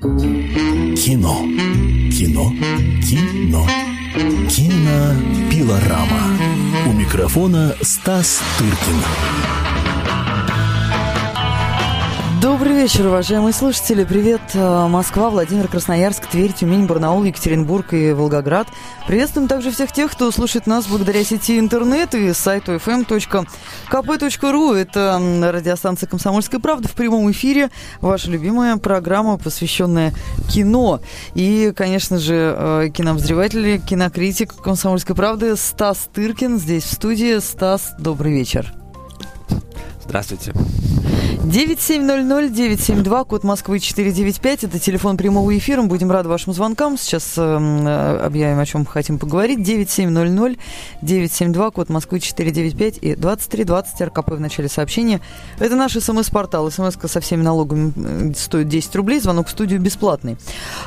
Кино. Кино. Кино. Кинопилорама. У микрофона Стас Тыркин. Вечер, уважаемые слушатели. Привет, э, Москва, Владимир, Красноярск, Тверь, Тюмень, Барнаул, Екатеринбург и Волгоград. Приветствуем также всех тех, кто слушает нас благодаря сети интернет и сайту fm.kp.ru. Это радиостанция «Комсомольская правда» в прямом эфире. Ваша любимая программа, посвященная кино. И, конечно же, э, кинообозреватель, кинокритик «Комсомольской правды» Стас Тыркин здесь в студии. Стас, добрый вечер. Здравствуйте. 9700-972, код Москвы 495. Это телефон прямого эфира. Мы будем рады вашим звонкам. Сейчас э, объявим, о чем хотим поговорить. 9700-972, код Москвы 495 и 2320 РКП в начале сообщения. Это наш СМС-портал. СМС со всеми налогами стоит 10 рублей. Звонок в студию бесплатный.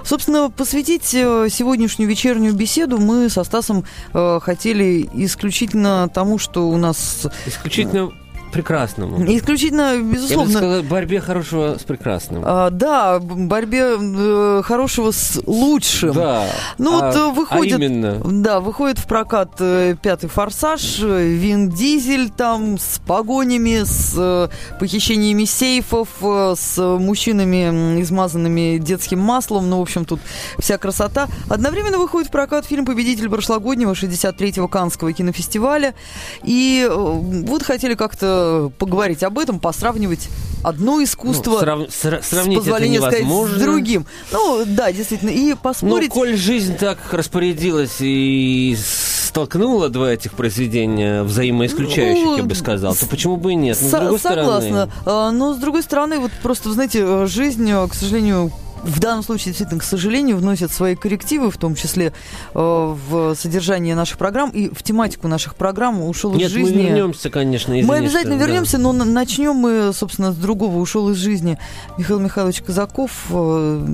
Собственно, посвятить э, сегодняшнюю вечернюю беседу мы со Стасом э, хотели исключительно тому, что у нас... Исключительно прекрасному. Исключительно, безусловно. Я бы сказал, борьбе хорошего с прекрасным. А, да, борьбе э, хорошего с лучшим. Да. Ну а, вот э, выходит, а именно? да, выходит в прокат э, пятый форсаж, Вин Дизель там с погонями, с э, похищениями сейфов, э, с мужчинами, измазанными детским маслом. Ну, в общем, тут вся красота. Одновременно выходит в прокат фильм «Победитель прошлогоднего 63-го Канского кинофестиваля. И э, вот хотели как-то поговорить об этом, посравнивать одно искусство ну, срав... сра- сравнить с позволения это невозможно. сказать, с другим. Ну, да, действительно, и поспорить... Ну, коль жизнь так распорядилась и столкнула два этих произведения взаимоисключающих, ну, я бы сказал, то почему бы и нет? Но, с другой согласна. Стороны... Но, с другой стороны, вот просто, знаете, жизнь, к сожалению, в данном случае, действительно, к сожалению, вносят свои коррективы, в том числе э, в содержание наших программ и в тематику наших программ ушел Нет, из жизни. мы вернемся, конечно, извините, Мы обязательно да. вернемся, но начнем мы, собственно, с другого. Ушел из жизни Михаил Михайлович Казаков, э,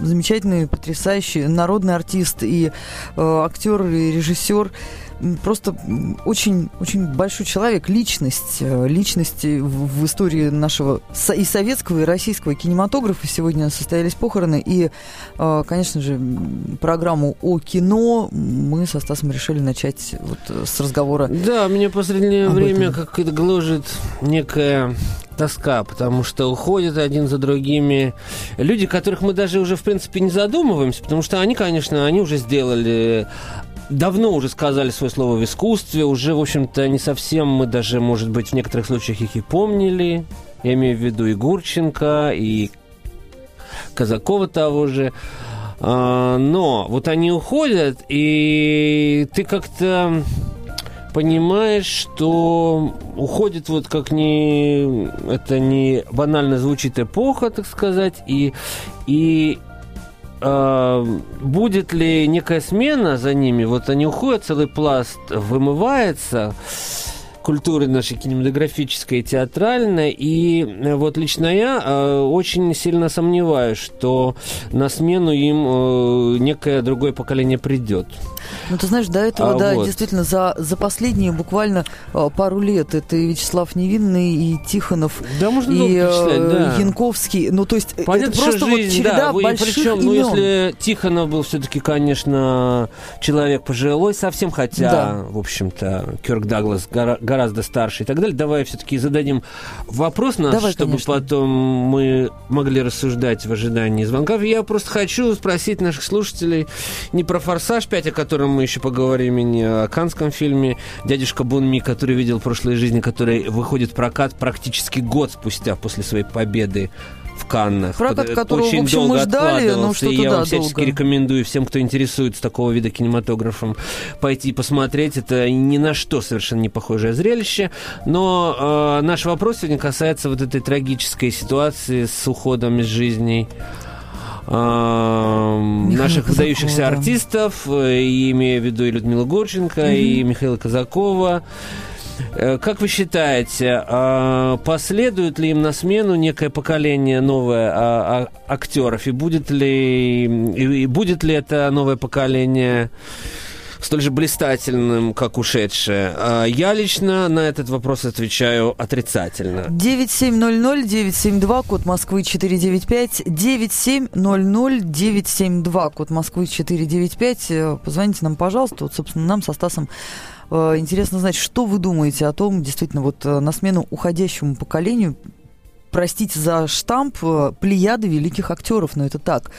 замечательный, потрясающий народный артист и э, актер, и режиссер просто очень, очень большой человек, личность, э, личность в, истории нашего и советского, и российского кинематографа. Сегодня состоялись похороны, и, э, конечно же, программу о кино мы со Стасом решили начать вот с разговора. Да, меня в последнее время как-то гложет некая тоска, потому что уходят один за другими люди, которых мы даже уже, в принципе, не задумываемся, потому что они, конечно, они уже сделали давно уже сказали свое слово в искусстве, уже, в общем-то, не совсем мы даже, может быть, в некоторых случаях их и помнили. Я имею в виду и Гурченко, и Казакова того же. А, но вот они уходят, и ты как-то понимаешь, что уходит вот как не... Это не банально звучит эпоха, так сказать, и, и будет ли некая смена за ними? Вот они уходят, целый пласт вымывается культуры нашей кинематографической и театральной. И э, вот лично я э, очень сильно сомневаюсь, что на смену им э, некое другое поколение придет. Ну, ты знаешь, до этого, а да, вот. действительно, за, за последние буквально э, пару лет это и Вячеслав Невинный, и Тихонов, да, можно и э, да. Янковский. Ну, то есть Понятно, это просто жизнь, вот череда да, больших причем, имен. ну, если Тихонов был все-таки, конечно, человек пожилой совсем, хотя, Да. в общем-то, Кёрк Даглас гора- гораздо старше и так далее, давай все-таки зададим вопрос наш, Давай, чтобы конечно. потом мы могли рассуждать в ожидании звонков. Я просто хочу спросить наших слушателей не про «Форсаж 5», о котором мы еще поговорим, и не о канском фильме «Дядюшка Бунми», который видел в прошлой жизни, который выходит в прокат практически год спустя после своей победы в Каннах. Прокат, Под- которого, в общем, мы ждали, но откладывался, что-то, и я да, вам всячески долго. рекомендую всем, кто интересуется такого вида кинематографом, пойти посмотреть. Это ни на что совершенно не похожее зрелище. Но э, наш вопрос сегодня касается вот этой трагической ситуации с уходом из жизни э, наших Казакова, выдающихся да. артистов, э, имея в виду и Людмилу Гурченко, и Михаила Казакова. Э, Как вы считаете, а, последует ли им на смену некое поколение новое а, а, актеров? И будет ли, и будет ли это новое поколение столь же блистательным, как ушедшие? А я лично на этот вопрос отвечаю отрицательно. 9700-972, код Москвы 495, 9700-972, код Москвы 495. Э, Позвоните нам, пожалуйста. Вот, собственно, нам со Стасом э, интересно знать, что вы думаете о том, действительно, вот э, на смену уходящему поколению простите за штамп, э, плеяды великих актеров, но это так.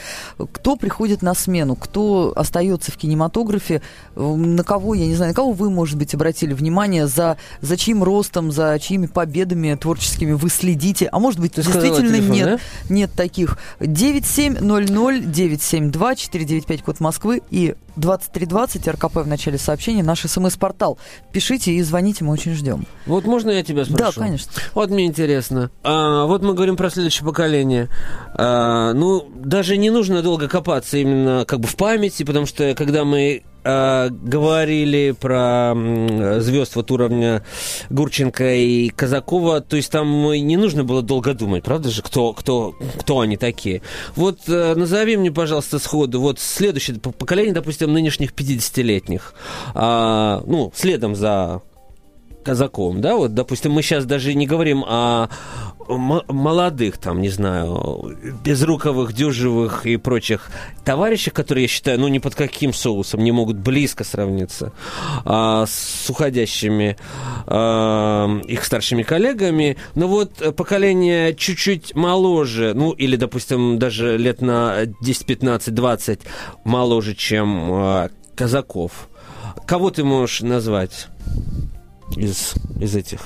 Кто приходит на смену, кто остается в кинематографе, э, на кого, я не знаю, на кого вы, может быть, обратили внимание, за, за чьим ростом, за чьими победами творческими вы следите, а может быть, Ты действительно телефон, нет, да? нет таких. 9700-972-495, код Москвы и 2320 РКП в начале сообщения, наш смс-портал. Пишите и звоните, мы очень ждем. Вот можно я тебя спрошу? Да, конечно. Вот мне интересно. А, вот мы говорим про следующее поколение. А, ну, даже не нужно долго копаться именно как бы в памяти, потому что когда мы а, говорили про звезд вот уровня Гурченко и Казакова, то есть там не нужно было долго думать, правда же, кто, кто, кто они такие. Вот э, назови мне, пожалуйста, сходу, вот следующее по- поколение, допустим, нынешних 50-летних, а, ну, следом за казаком, да, вот, допустим, мы сейчас даже не говорим о молодых, там, не знаю, безруковых, дюжевых и прочих товарищах, которые, я считаю, ну, ни под каким соусом не могут близко сравниться а, с уходящими а, их старшими коллегами, но вот поколение чуть-чуть моложе, ну, или, допустим, даже лет на 10, 15, 20 моложе, чем а, казаков, кого ты можешь назвать? из, из этих.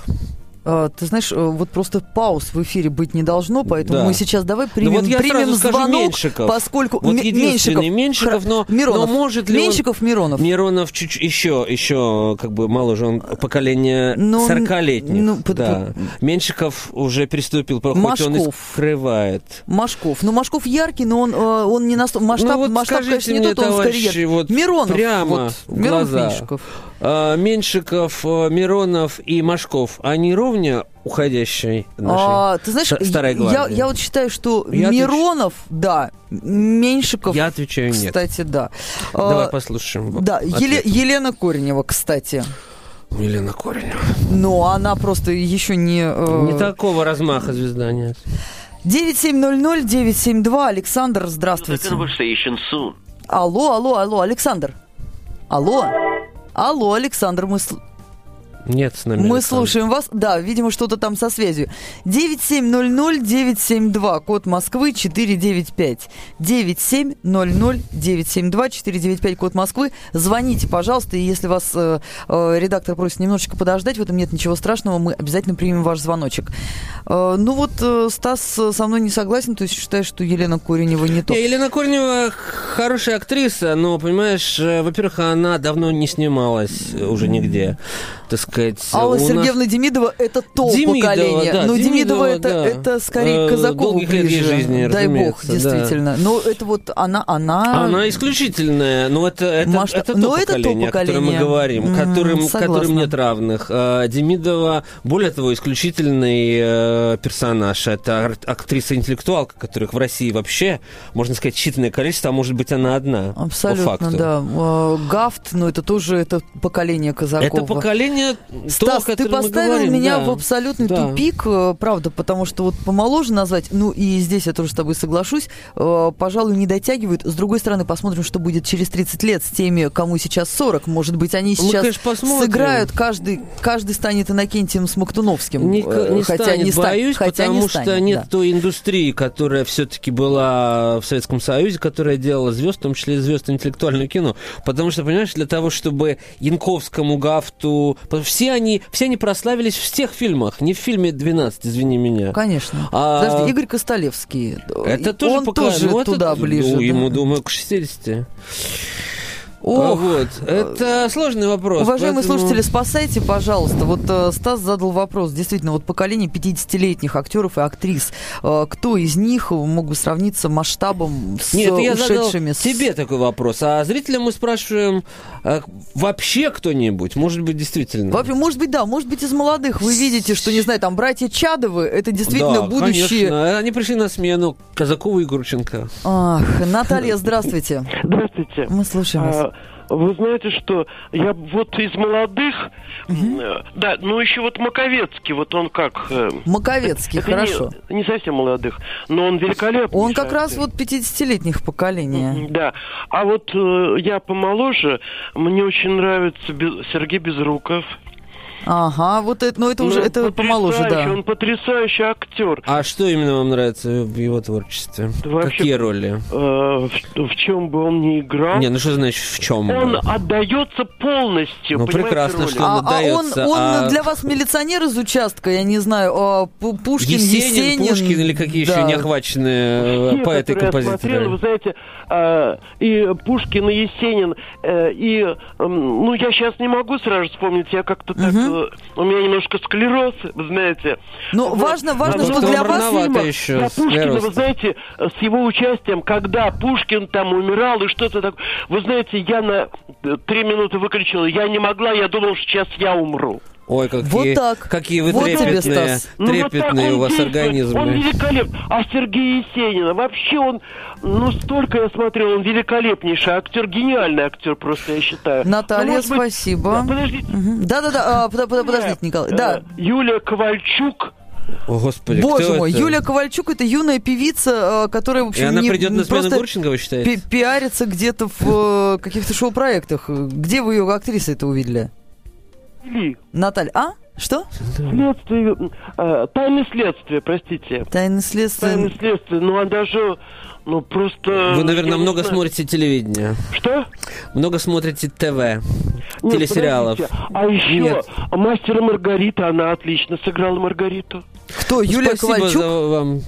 А, Ты знаешь, э, вот просто пауз в эфире быть не должно, поэтому Да. мы сейчас давай примем, вот я примем сразу скажу звонок, Меньшиков. поскольку Вот М- единственный Меньшиков, но- Миронов, но может ли он- Меньшиков, Миронов. Миронов чуть еще, еще как бы моложе, он поколение Ну, 40-летних. ну, под- да. Меньшиков уже приступил, хоть он Машков. и скрывает. Машков. Ну, Машков яркий, но он, э, он не настолько... Масштаб, ну вот масштаб конечно, не тот, он скорее... товарищи, вот Миронов. прямо вот, Миронов, глаза. Меньшиков. А, Меньшиков, а, Миронов и Машков, они ровня уходящей нашей А, ты знаешь, ста- старой я, гвардии? я вот считаю, что Я Миронов, да, Меньшиков, Я отвечаю нет. кстати, да. Давай А, послушаем. Да, ответ. Еле- Елена Коренева, кстати. Елена Коренева. Но она просто еще не... э, Не такого размаха звезда нет. 9700-972. Александр, здравствуйте. Алло, алло, алло, Александр. Алло. Алло, Александр, мы, Нет с нами. мы Александр. слушаем вас. Да, видимо, что-то там со связью. 9700-972, код Москвы 495. 9700-972, код Москвы. Звоните, пожалуйста, и если вас э, э, редактор просит немножечко подождать, в этом нет ничего страшного, мы обязательно примем ваш звоночек. Э, ну вот э, Стас со мной не согласен, то есть считает, что Елена Коренева не то. Елена Корнева хорошая актриса, но, понимаешь, э, во-первых, она давно не снималась уже нигде, так сказать. Алла У нас- Сергеевна Демидова это то Демидова, поколение. да, но Демидова, Демидова, это, да. это скорее Э, Казакову долгих лет ближе. жизни, Дай бог, разумеется, да. действительно. Но это вот она, она. Она исключительная, но это, это, Масштаб- это то но это то поколение, о котором мы поколение. говорим, М, которым, которым нет равных. А, Демидова, более того, исключительный э, персонаж. Это актриса-интеллектуалка, которых в России вообще, можно сказать, считанное количество, а может быть, она одна. по Абсолютно, факту. да. Э, Гафт, но это тоже это поколение Казакова. Это поколение, то, Стас, о ты мы поставил говорим, меня да. в абсолютный Да. тупик, э, правда, потому что вот помоложе назвать, ну и здесь я тоже с тобой соглашусь, э, пожалуй, не дотягивают. С другой стороны, посмотрим, что будет через 30 лет с теми, кому сейчас 40. Может быть, они Мы, сейчас конечно, посмотрим. сыграют, каждый, каждый станет Иннокентием Смоктуновским. Не, э, не хотя станет, не ста- боюсь, хотя потому не что станет, нет да. той индустрии, которая все-таки была в Советском Союзе, которая делала звезд, в том числе и звезд интеллектуального кино. Потому что, понимаешь, для того, чтобы Янковскому, Гафту, что все они, все они прославились в тех фильмах, не в фильме «12», извини меня. Конечно. А- Подожди, Игорь Костолевский. Это тоже Он пока- тоже ну, это- туда ближе. ну, да. ему, думаю, к 60. А Ох, вот. Это сложный вопрос. Уважаемые поэтому- слушатели, спасайте, пожалуйста. Вот э, Стас задал вопрос. Действительно, вот поколение 50-летних актеров и актрис. Э, кто из них мог бы сравниться масштабом с Нет, я задал ушедшими? с- тебе такой вопрос. А зрителям мы спрашиваем, а, вообще кто-нибудь? Может быть, действительно? Вообще, может быть, да, может быть, из молодых. Вы видите, что, не знаю, там, братья Чадовы, это действительно да, будущее... конечно. Они пришли на смену Казакову и Гурченко. Ах, Наталья, здравствуйте. Здравствуйте. Мы слушаем вас. Вы знаете, что я вот из молодых, э, да, ну еще вот Маковецкий, вот он как... э, Маковецкий, это хорошо. Не, не совсем молодых, но он великолепный. Он как раз вот 50-летних поколения. Да. А вот э, я помоложе, мне очень нравится Сергей Безруков. Ага, вот это, ну это уже, Ну, это помоложе, да. Он потрясающий актер. А что именно вам нравится в его творчестве? Да вообще- Какие роли? Э, в, в чем бы он ни играл, Не, ну что значит в чем? он отдается полностью. Ну, прекрасно, роли? что он А, а он, отдается, он а- для вас милиционер из участка, я не знаю, а, Пу- Пушкин, Есенин, Есенин. Пушкин или какие еще да. неохваченные Все, э, поэты и которые я смотрел, вы композиторы? знаете, э, и Пушкин, и Есенин, э, и, эм, ну, я сейчас не могу сразу вспомнить, я как-то так, у меня немножко склероз, вы знаете. Ну, Вот. важно, важно, что для вас... фильмах еще про Пушкина, склероз. вы знаете, э, с его участием, когда Пушкин там умирал и что-то такое, вы знаете, я на э, три минуты выключил, я не могла, я думал, что сейчас я умру. Ой, какие, Вот так. какие вы Вот тебе, трепетные, Стас. Ну, трепетные у вас организмы. Он великолепный. А Сергей Есенина, вообще он, ну, столько я смотрел, он великолепнейший актер, гениальный актер просто, я считаю. Наталья, Ну, может быть, спасибо. да, подождите. Да-да-да, а, под- под- подождите, Николай. Э, Да, Юлия Ковальчук. О, Господи, Боже кто мой, это? Юлия Ковальчук это юная певица, э, которая, в И общем, она не придет на смену просто Гурченко, вы считаете? пи- пиарится где-то в э, каких-то шоу-проектах. Где вы ее актрисой это увидели? Ли. Наталья, а? Что? Следствие, э, тайны следствия, простите. Тайны следствия. Тайны следствия, ну, она даже, ну, просто... Вы, наверное, много знаю. смотрите телевидение. Что? Много смотрите ТВ, Нет, телесериалов. подождите. А еще Нет. мастера Маргарита, она отлично сыграла Маргариту. Кто? Юлия Спасибо Ковальчук? за вам.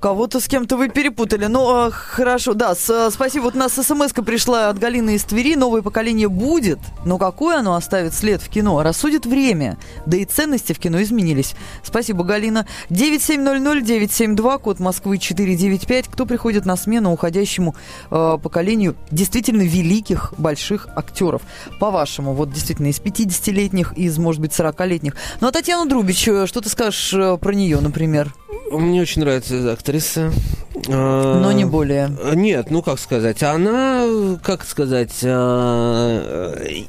Кого-то с кем-то вы перепутали. Ну, а, хорошо, да, с- а, спасибо. Вот у нас смс пришла от Галины из Твери. Новое поколение будет, но какой оно оставит след в кино? Рассудит время. Да и ценности в кино изменились. Спасибо, Галина. 9700-972, код Москвы 495. Кто приходит на смену уходящему э, поколению действительно великих, больших актеров? По-вашему, вот действительно из 50-летних, из, может быть, 40-летних. Ну, а Татьяна Друбич, э, что ты скажешь э, про нее, например? Мне очень нравится эта актриса. А, Но не более. Нет, ну как сказать, она, как сказать, а, э,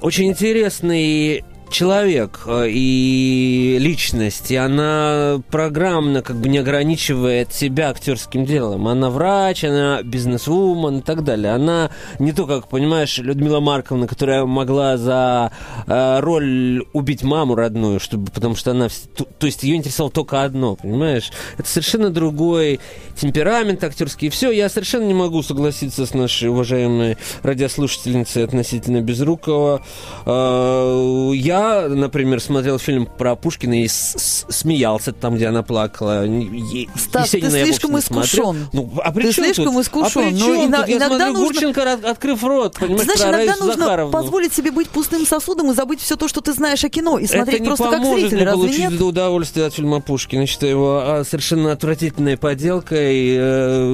очень интересный человек э, и личность, и она программно как бы не ограничивает себя актерским делом. Она врач, она бизнесвумен и так далее. Она не то, как, понимаешь, Людмила Марковна, которая могла за э, роль убить маму родную, чтобы, потому что она... То, то есть ее интересовало только одно, понимаешь? Это совершенно другой темперамент актерский. Все, я совершенно не могу согласиться с нашей уважаемой радиослушательницей относительно Безрукова. Э, Я, например, смотрел фильм про Пушкина и смеялся там, где она плакала. Е- Стас, ты Есенина я слишком искушен. Ну, а при Ты чем слишком тут? искушен. А при Ну, чем ино- тут? Я иногда смотрю, нужно- Гурченко, от- открыв рот, понимаешь, Знаешь, иногда нужно Захаровну. позволить себе быть пустым сосудом и забыть все то, что ты знаешь о кино, и смотреть просто как зритель, мне разве получить нет? удовольствие от фильма Пушкина. Я считаю его а, совершенно отвратительной поделкой, э,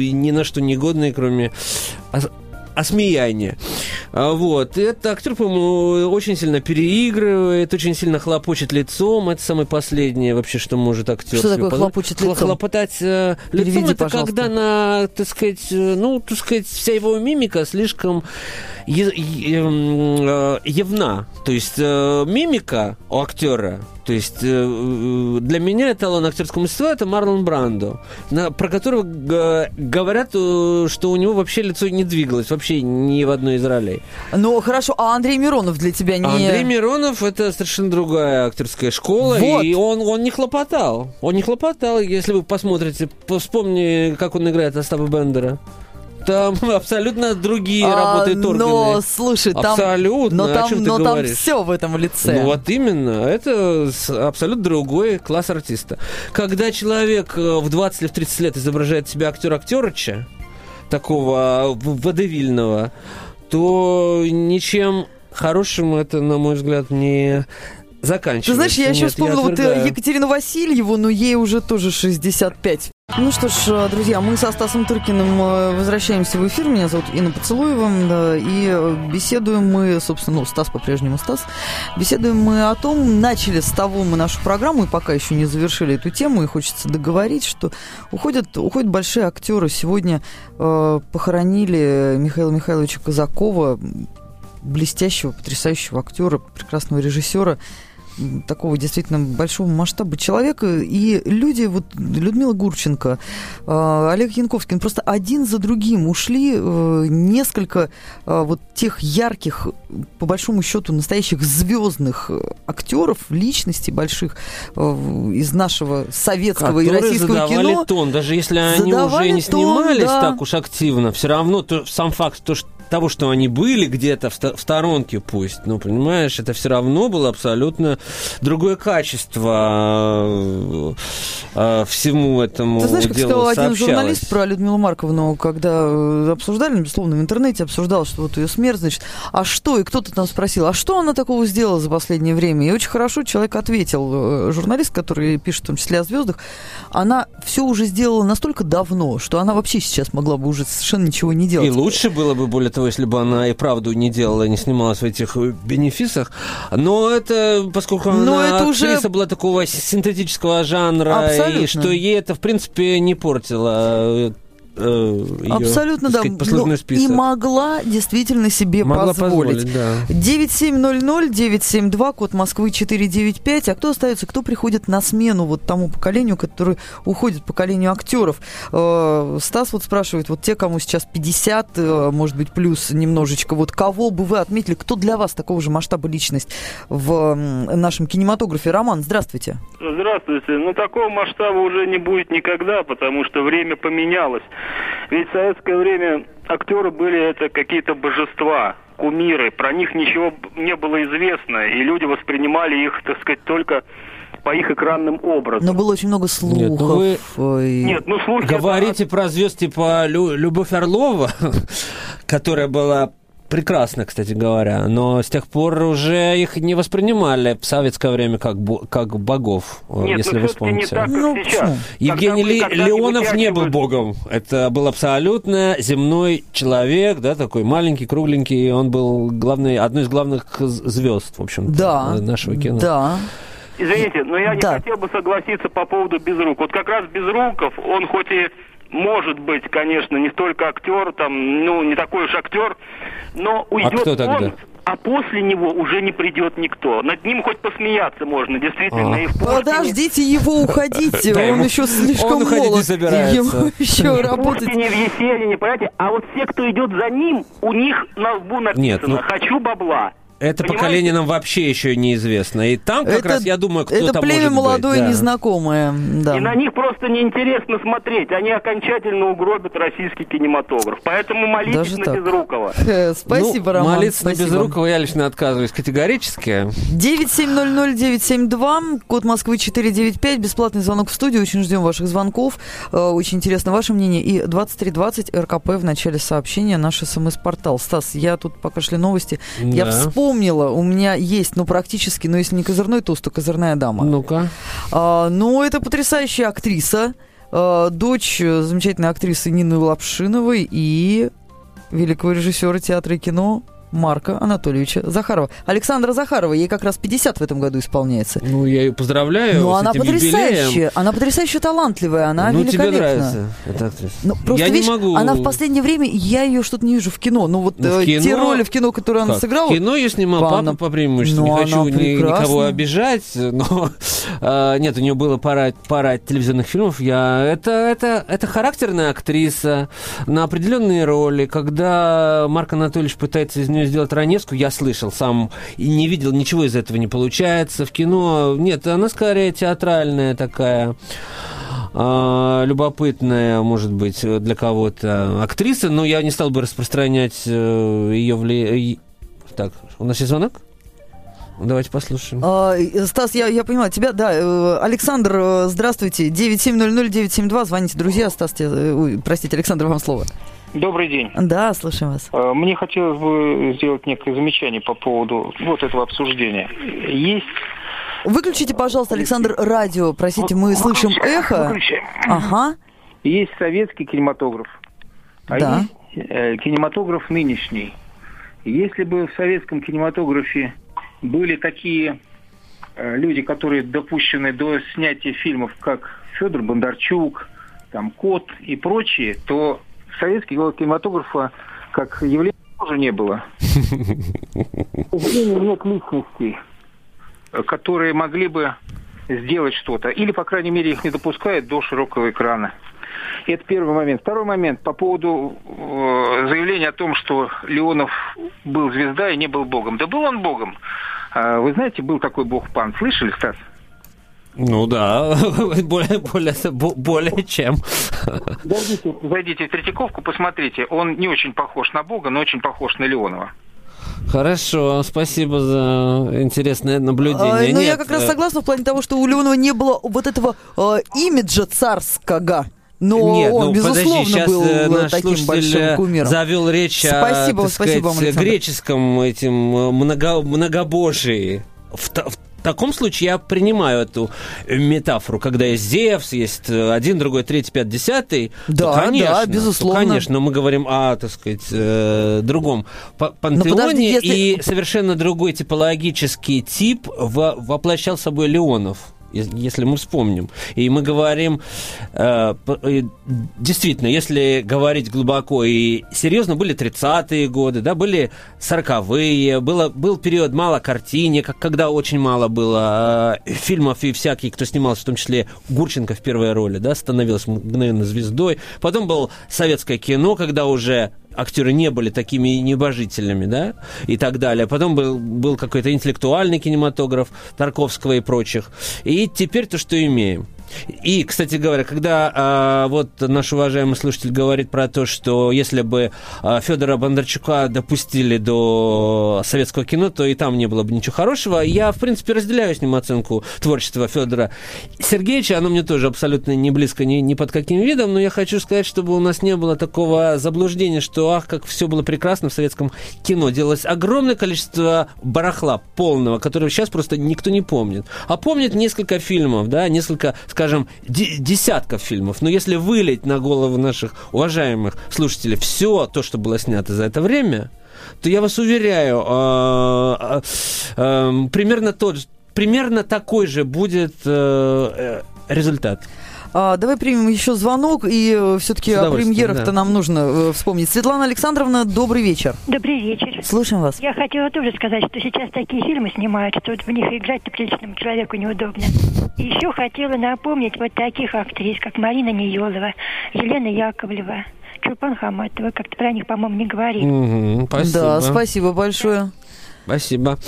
и ни на что не годной, кроме ос- осмеяния. А, Вот. И этот актер, по-моему, очень сильно переигрывает, очень сильно хлопочет лицом. Это самое последнее вообще, что может актер. Что такое хлопочет Хло- лицом? Хлопотать э, лицом Переведи, это пожалуйста. когда на, так сказать, э, ну, так сказать, вся его мимика слишком э, явна. То есть э, мимика у актера, то есть э, э, для меня эталон актерского мастерства это Марлон Брандо, про которого говорят, э, что у него вообще лицо не двигалось, вообще ни в одной из ролей. Ну, хорошо, а Андрей Миронов для тебя не... Андрей Миронов это совершенно другая актерская школа, Вот. и он, он не хлопотал. Он не хлопотал, если вы посмотрите, по- вспомни, как он играет Остапа Бендера. Там абсолютно другие А, работают но, органы. слушай, там... Абсолютно, Но о там, чем ты но там говоришь? все в этом лице. Ну вот именно, это с- абсолютно другой класс артиста. Когда человек э, в 20 или в 30 лет изображает себя актер-актерыча, такого водевильного, то ничем хорошим это, на мой взгляд, не заканчивается. Ты знаешь, я еще Нет, вспомнила вот э. Екатерину Васильеву, но ей уже тоже 65 Ну что ж, друзья, мы со Стасом Тыркиным э, возвращаемся в эфир. Меня зовут Инна Поцелуева. И беседуем мы, собственно, ну, Стас по-прежнему Стас. Беседуем мы о том, начали с того мы нашу программу, и пока еще не завершили эту тему, и хочется договорить, что уходят, уходят большие актеры. Сегодня э, похоронили Михаила Михайловича Казакова, блестящего, потрясающего актера, прекрасного режиссера такого действительно большого масштаба человека. И люди, вот Людмила Гурченко, а, Олег Янковский, просто один за другим ушли э, несколько а, вот тех ярких, по большому счету, настоящих звездных актеров, личностей больших э, из нашего советского Которые и российского задавали тон, даже если они уже не снимались тон, да. так уж активно, все равно то, сам факт, то, что того, что они были где-то в, в сторонке пусть, ну, понимаешь, это все равно было абсолютно другое качество э, э, всему этому Ты знаешь, как делу сказал один журналист про Людмилу Марковну, когда э, обсуждали, безусловно, в интернете обсуждал, что вот ее смерть, значит, а что? И кто-то там спросил, а что она такого сделала за последнее время? И очень хорошо человек ответил, журналист, который пишет в том числе о звездах, она все уже сделала настолько давно, что она вообще сейчас могла бы уже совершенно ничего не делать. И лучше было бы, более того, если бы она и правду не делала, не снималась в этих бенефисах. Но это, поскольку Но она это актриса уже... была такого синтетического жанра, Абсолютно. и что ей это, в принципе, не портило э, ее, Абсолютно, да. Сказать, ну, и могла действительно себе могла позволить. позволить да. 9700-972, код Москвы 495. А кто остается, кто приходит на смену вот тому поколению, которое уходит, поколению актеров? Э, Стас вот спрашивает, вот те, кому сейчас 50, э, может быть, плюс немножечко, вот кого бы вы отметили, кто для вас такого же масштаба личность в нашем кинематографе? Роман, здравствуйте. Здравствуйте. Ну, такого масштаба уже не будет никогда, потому что время поменялось. Ведь в советское время актеры были это какие-то божества, кумиры. Про них ничего не было известно, и люди воспринимали их, так сказать, только по их экранным образом. Но было очень много слухов. Нет, ну вы и... Нет, ну слухи... Говорите это... про звезд типа Лю... Любовь Орлова, которая была прекрасно, кстати говоря, но с тех пор уже их не воспринимали в советское время как, как богов, э, Нет, если вы вспомните. Не так, ну, сейчас. Евгений Ли, Леонов не был богом. Это был абсолютно земной человек, да, такой маленький, кругленький, он был главный, одной из главных звезд, в общем да, нашего кино. Да. Извините, но я не да. хотел бы согласиться по поводу Безрук. Вот как раз Безруков, он хоть и может быть, конечно, не столько актер, там, ну, не такой уж актер, но уйдет а кто тогда? он, а после него уже не придет никто. Над ним хоть посмеяться можно, действительно. А. И в. Подождите его уходить, он еще слишком молод. Ему еще работать. В в Есенине, понимаете? А вот все, кто идет за ним, у них на лбу написано ну «Хочу бабла». Это Понимаете? поколение нам вообще еще неизвестно. И там как это, раз, я думаю, кто-то Это племя может молодое, быть, да. незнакомое. Да. И на них просто неинтересно смотреть. Они окончательно угробят российский кинематограф. Поэтому молитесь Даже на так. Безрукова. Спасибо, ну, Роман. Молиться спасибо. на Безрукова я лично отказываюсь категорически. 9700972, код Москвы 495, бесплатный звонок в студию. Очень ждем ваших звонков. Э, очень интересно ваше мнение. И 2320 РКП в начале сообщения, наш смс-портал. Стас, я тут пока шли новости. Да. Я вспомнил вспомнила, у меня есть, ну, практически, ну, если не козырной туз, то козырная дама. Ну-ка. А, ну, это потрясающая актриса, а, дочь замечательной актрисы Нины Лапшиновой и великого режиссера театра и кино Марка Анатольевича Захарова. Александра Захарова, ей как раз 50 в этом году исполняется. Ну, я ее поздравляю Ну, она потрясающая. Юбилеем. Она потрясающе талантливая, она ну, великолепна. тебе нравится эта актриса. Ну, просто, я видишь, не могу... она в последнее время, я ее что-то не вижу в кино. Ну, вот ну, э, кино... те роли в кино, которые она как? сыграла... В кино я снимал папа, папа по преимуществу. Ну, не хочу ни, никого обижать, но... Э, нет, у нее было пара, пара телевизионных фильмов. Я... Это, это, это характерная актриса на определенные роли. Когда Марк Анатольевич пытается из нее сделать ранеску, я слышал сам и не видел, ничего из этого не получается. В кино нет, она скорее театральная такая э, любопытная, может быть, для кого-то актриса, но я не стал бы распространять э, ее влияние. Так, у нас есть звонок? Давайте послушаем. А, Стас, я, я понимаю, тебя, да. Э, Александр, э, здравствуйте. 9700-972, звоните, друзья. Стас, тебе, простите, Александр, вам слово. Добрый день. Да, слушаем вас. Э, мне хотелось бы сделать некое замечание по поводу вот этого обсуждения. Есть Выключите, пожалуйста, Александр, радио. Простите, мы слышим эхо. Выключаем. Ага. есть советский кинематограф, а да. есть э, кинематограф нынешний. Если бы в советском кинематографе были такие э, люди, которые допущены до снятия фильмов, как Федор Бондарчук, там Кот и прочие, то советского кинематографа как явление тоже не было. Нет личностей, которые могли бы сделать что-то. Или, по крайней мере, их не допускают до широкого экрана. Это первый момент. Второй момент по поводу э, заявления о том, что Леонов был звезда и не был богом. Да был он богом. Э, вы знаете, был такой бог пан. Слышали, Стас? Ну да, более, более, более чем. Зайдите, зайдите в Третьяковку, посмотрите. Он не очень похож на Бога, но очень похож на Леонова. Хорошо, спасибо за интересное наблюдение. А, ну, Нет, я как раз э, согласна в плане того, что у Леонова не было вот этого э, имиджа царского. Но Нет, он, ну, безусловно, подожди, сейчас был э, наш таким большим э, кумиром. завел речь спасибо, о, спасибо сказать, вам, греческом этим много, многобожии. В, в таком случае я принимаю эту метафору, когда есть Зевс, есть один, другой, третий, пятый, десятый. Да, то, конечно, да, безусловно. То, конечно, мы говорим о, так сказать, э, другом пантеоне, подожди, если... и совершенно другой типологический тип воплощал собой Леонов если мы вспомним. И мы говорим, э, действительно, если говорить глубоко и серьезно, были 30-е годы, да, были 40-е, было, был период мало картине, как, когда очень мало было э, фильмов и всяких, кто снимался, в том числе Гурченко в первой роли, да, становился мгновенно звездой. Потом был советское кино, когда уже актеры не были такими небожителями, да, и так далее. Потом был, был какой-то интеллектуальный кинематограф Тарковского и прочих. И теперь то, что имеем. И, кстати говоря, когда а, вот наш уважаемый слушатель говорит про то, что если бы а, Федора Бондарчука допустили до советского кино, то и там не было бы ничего хорошего, я, в принципе, разделяю с ним оценку творчества Федора Сергеевича. Оно мне тоже абсолютно не близко ни, ни под каким видом, но я хочу сказать, чтобы у нас не было такого заблуждения, что, ах, как все было прекрасно в советском кино. Делалось огромное количество барахла полного, которого сейчас просто никто не помнит. А помнит несколько фильмов, да, несколько, скажем, десятков фильмов. Но если вылить на голову наших уважаемых слушателей все то, что было снято за это время, то я вас уверяю, э, э, э, примерно тот, примерно такой же будет э, э, результат. А, давай примем еще звонок, и э, все-таки о премьерах-то да. нам нужно э, вспомнить. Светлана Александровна, добрый вечер. Добрый вечер. Слушаем вас. Я хотела тоже сказать, что сейчас такие фильмы снимают, что в них играть-то приличному человеку неудобно. Еще хотела напомнить вот таких актрис, как Марина Неелова, Елена Яковлева. Чулпан Хаматова, как-то про них, по-моему, не говорили. Угу, спасибо. Да, спасибо большое. Спасибо.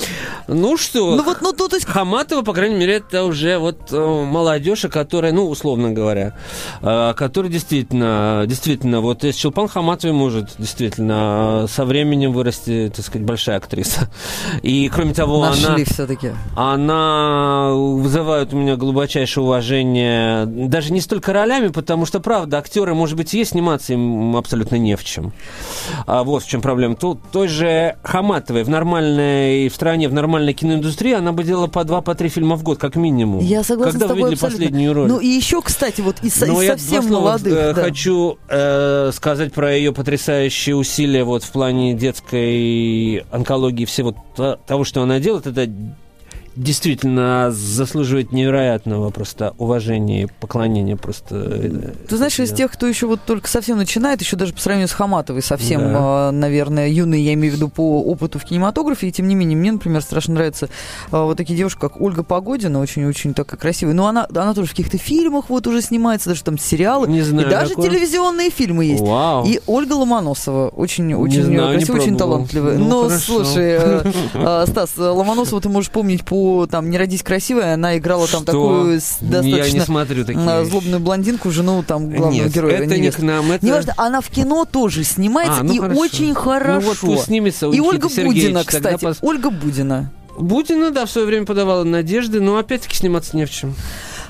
Ну что, ну, вот, ну, то, то есть... Хаматова, по крайней мере, это уже вот э, молодежь, которая, ну, условно говоря, э, которая действительно, действительно, вот из Челпан Хаматовой может действительно со временем вырасти, так сказать, большая актриса. И, кроме того, Нашли она... все-таки. Она вызывает у меня глубочайшее уважение даже не столько ролями, потому что, правда, актеры, может быть, есть сниматься им абсолютно не в чем. А вот в чем проблема. Тут той же Хаматовой в нормальной нормальной в стране, в нормальной киноиндустрии, она бы делала по два, по три фильма в год, как минимум. Я согласна Когда с тобой вы видели абсолютно. последнюю роль? Ну и еще, кстати, вот из, из совсем молодых. Э, да. Хочу э, сказать про ее потрясающие усилия вот в плане детской онкологии, всего того, что она делает. Это действительно заслуживает невероятного просто уважения и поклонения просто. Э, Ты знаешь, из тех, кто еще вот только совсем начинает, еще даже по сравнению с Хаматовой, совсем, да. наверное, юный, я имею в виду по опыту в кинематографе, и тем не менее, мне, например, страшно нравятся а, вот такие девушки, как Ольга Погодина, очень-очень такая красивая. Но она, она тоже в каких-то фильмах вот уже снимается, даже там сериалы, не знаю, и даже какой? телевизионные фильмы есть. Вау. И Ольга Ломоносова, очень, очень знаю, красивая, очень талантливая. Ну, Но, хорошо. слушай, э, э, Стас, Ломоносова ты можешь помнить по там «Не родись красивой», она играла там Что? такую достаточно Я не смотрю такие злобную блондинку, жену там главного Нет, героя. это невесты. не к нам, это... Неважно, она в кино тоже снимается, а, ну и хорошо. очень хорошо. Ну вот пусть снимется И Ольга Будина, кстати, пос... Ольга Будина. Будина, да, в свое время подавала надежды, но опять-таки сниматься не в чем.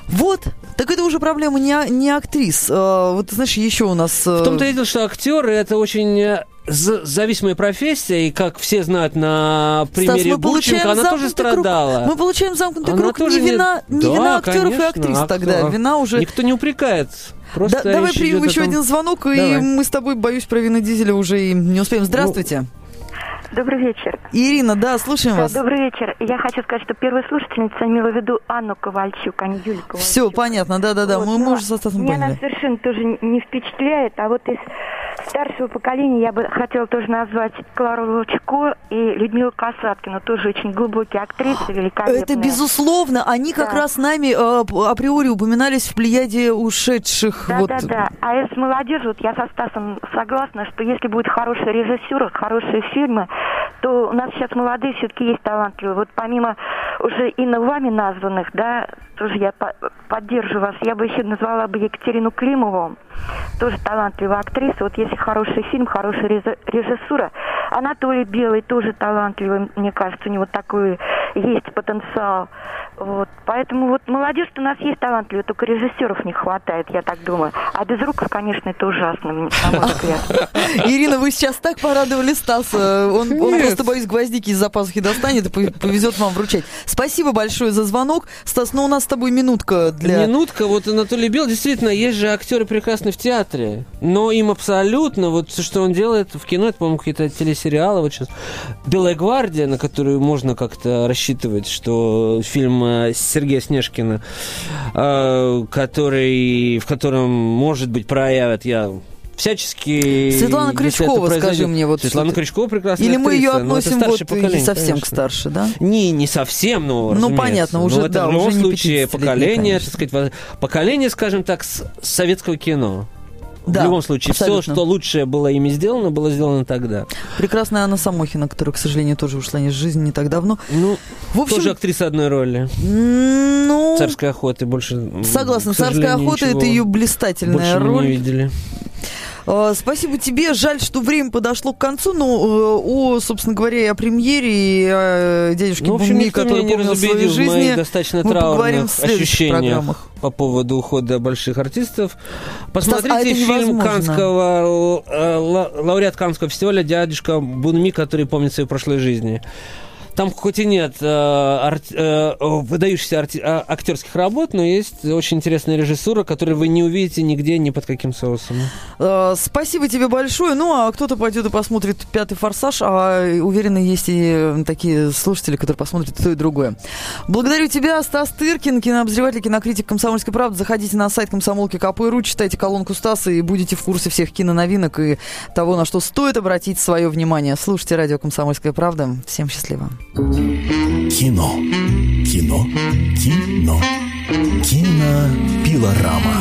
Вот, так это уже проблема не, не актрис. А, вот, знаешь, еще у нас... В том-то и дело, что актеры это очень э, зависимая профессия, и как все знают на примере Стас, Гурченко, она тоже страдала. Круг. Мы получаем замкнутый она круг. Тоже не вина, не, не да, вина актеров конечно, и актрис актер. тогда. Вина уже... Никто не упрекает. Просто да, давай примем еще том... один звонок, давай. и мы с тобой, боюсь, про Вина Дизеля уже и не успеем. Здравствуйте. Ну, Добрый вечер. Ирина, да, слушаем да, вас. Добрый вечер. Я хочу сказать, что первая слушательница имела в виду Анну Ковальчук, а не Юлю Ковальчук. Все, понятно, да-да-да, вот, мы, мы уже со Стасом поняли. Меня она совершенно тоже не впечатляет, а вот из старшего поколения я бы хотела тоже назвать Клару Лучко и Людмилу Касаткину, тоже очень глубокие актрисы, великолепные. Это безусловно, они да. как раз нами э, априори упоминались в плеяде ушедших. Да, вот. да, да. А из молодежи, вот я со Стасом согласна, что если будет хороший режиссер, хорошие фильмы, то у нас сейчас молодые все-таки есть талантливые. Вот помимо уже и вами названных, да, тоже я поддерживаю вас. Я бы еще назвала бы Екатерину Климову, тоже талантливая актриса. Вот если хороший фильм, хорошая режиссура. Анатолий Белый тоже талантливый, мне кажется, у него такой есть потенциал. Вот. Поэтому вот молодежь у нас есть талантливая, только режиссеров не хватает, я так думаю. А без рук, конечно, это ужасно, на мой взгляд. Ирина, вы сейчас так порадовали Стаса. Он, он просто, боюсь, гвоздики из-за пазухи достанет и повезет вам вручать. Спасибо большое за звонок. Стас, ну у нас с тобой минутка для... Минутка, вот Анатолий Бел, действительно, есть же актеры прекрасны в театре, но им абсолютно, вот все, что он делает в кино, это, по-моему, какие-то телесериалы, вот сейчас. «Белая гвардия», на которую можно как-то рассчитывать, что фильм э, Сергея Снежкина, э, который, в котором, может быть, проявят я всячески... Светлана Крючкова, скажи мне. Вот Светлана Крючкова прекрасная Или мы ее относим вот не совсем конечно. к старше, да? Не, не совсем, но, Ну, понятно, уже, но да, это в любом случае поколение, так сказать, поколение, скажем так, советского кино. Да, в любом случае, абсолютно. все, что лучшее было ими сделано, было сделано тогда. Прекрасная Анна Самохина, которая, к сожалению, тоже ушла из жизни не так давно. Ну, в общем, тоже актриса одной роли. Ну, царской охоты больше. Согласна, царская охота это ее блистательная роль. Не видели. А, спасибо тебе. Жаль, что время подошло к концу. Но э, о, собственно говоря, и о премьере, и о дядюшке ну, в общем, Бумни, который не помнил своей жизни, достаточно мы поговорим в ощущениях программах. по поводу ухода больших артистов. Посмотрите Стас, а фильм Канского, э, лауреат Канского фестиваля «Дядюшка Бунми», который помнит своей прошлой жизни. Там хоть и нет э, арт, э, выдающихся арти, э, актерских работ, но есть очень интересная режиссура, которую вы не увидите нигде, ни под каким соусом. Э, спасибо тебе большое. Ну, а кто-то пойдет и посмотрит «Пятый форсаж», а уверена, есть и такие слушатели, которые посмотрят то и другое. Благодарю тебя, Стас Тыркин, кинообозреватель, кинокритик «Комсомольской правды». Заходите на сайт комсомолки КПРУ, читайте колонку Стаса и будете в курсе всех киноновинок и того, на что стоит обратить свое внимание. Слушайте радио «Комсомольская правда». Всем счастливо. Кино. Кино. Кино. Кинопилорама.